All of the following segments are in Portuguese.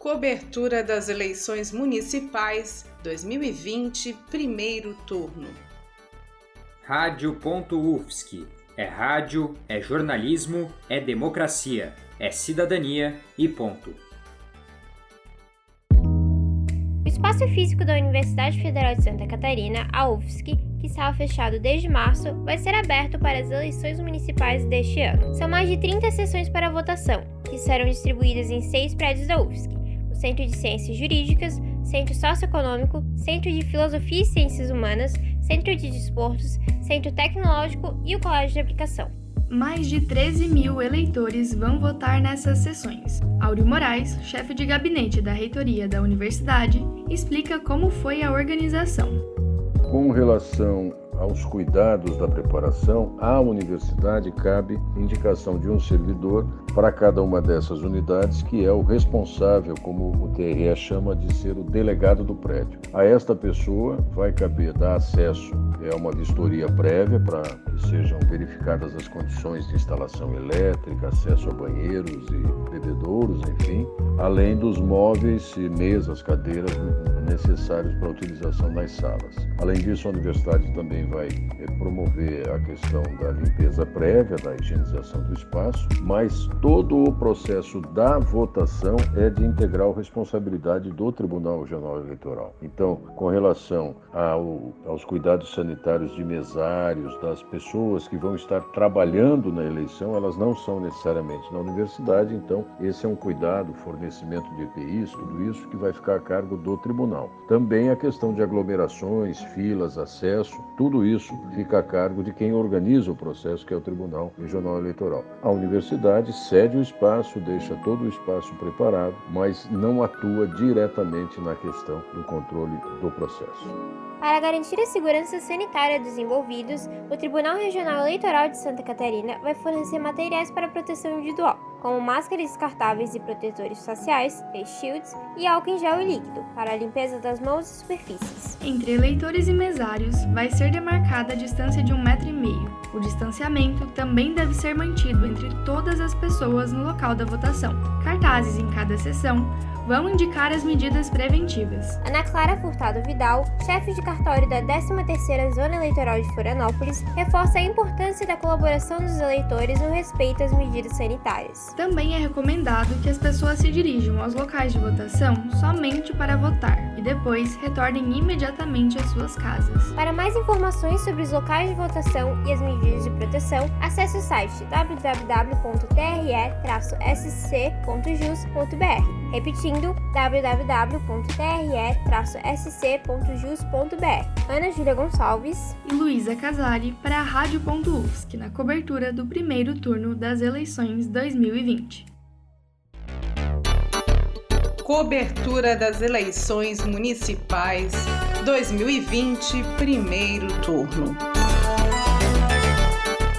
Cobertura das eleições municipais 2020, primeiro turno. Rádio.UFSC. É rádio, é jornalismo, é democracia, é cidadania e ponto. O espaço físico da Universidade Federal de Santa Catarina, a UFSC, que estava fechado desde março, vai ser aberto para as eleições municipais deste ano. São mais de 30 sessões para votação, que serão distribuídas em seis prédios da UFSC: Centro de Ciências Jurídicas, Centro Socioeconômico, Centro de Filosofia e Ciências Humanas, Centro de Desportos, Centro Tecnológico e o Colégio de Aplicação. Mais de 13 mil eleitores vão votar nessas sessões. Áureo Moraes, chefe de gabinete da reitoria da universidade, explica como foi a organização. Com relação aos cuidados da preparação, à universidade cabe indicação de um servidor para cada uma dessas unidades, que é o responsável, como o TRE chama de ser o delegado do prédio. A esta pessoa vai caber dar acesso a uma vistoria prévia para que sejam verificadas as condições de instalação elétrica, acesso a banheiros e bebedouros, enfim, além dos móveis e mesas, cadeiras necessários para a utilização nas salas. Além disso, a universidade também vai eh, promover a questão da limpeza prévia, da higienização do espaço, mas todo o processo da votação é de integral responsabilidade do Tribunal Regional Eleitoral. Então, com relação ao, aos cuidados sanitários de mesários, das pessoas que vão estar trabalhando na eleição, elas não são necessariamente na universidade, então esse é um cuidado, fornecimento de EPIs, tudo isso que vai ficar a cargo do tribunal. Também a questão de aglomerações, filas, acesso, tudo isso fica a cargo de quem organiza o processo, que é o Tribunal Regional Eleitoral. A universidade cede o espaço, deixa todo o espaço preparado, mas não atua diretamente na questão do controle do processo. Para garantir a segurança sanitária dos envolvidos, o Tribunal Regional Eleitoral de Santa Catarina vai fornecer materiais para proteção individual, como máscaras descartáveis e protetores faciais, face shields e álcool em gel e líquido, para a limpeza das mãos e superfícies. Entre eleitores e mesários, vai ser demarcada a distância de um metro e meio. O distanciamento também deve ser mantido entre todas as pessoas no local da votação. Cartazes em cada sessão vão indicar as medidas preventivas. Ana Clara Furtado Vidal, chefe de cartório da 13ª Zona Eleitoral de Florianópolis, reforça a importância da colaboração dos eleitores no respeito às medidas sanitárias. Também é recomendado que as pessoas se dirijam aos locais de votação somente para votar e depois retornem imediatamente às suas casas. Para mais informações sobre os locais de votação e as medidas de proteção, acesse o site www.tre-sc.jus.br. Repetindo, www.tre-sc.jus.br. Ana Júlia Gonçalves e Luísa Casari para a Rádio.UFSC na cobertura do primeiro turno das eleições 2020. Cobertura das eleições municipais 2020, primeiro turno.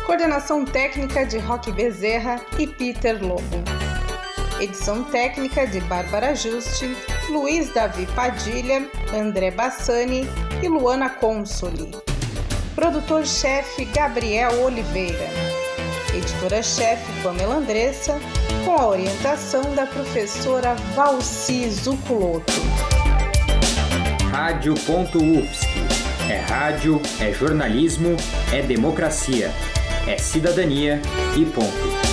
Coordenação técnica de Roque Bezerra e Peter Lobo. Edição técnica de Bárbara Juste, Luiz Davi Padilha, André Bassani e Luana Consoli. Produtor-chefe Gabriel Oliveira. Editora-chefe Pamela Andressa, com a orientação da professora Valci Zuculoto. Rádio.UFSC. É rádio, é jornalismo, é democracia, é cidadania e ponto.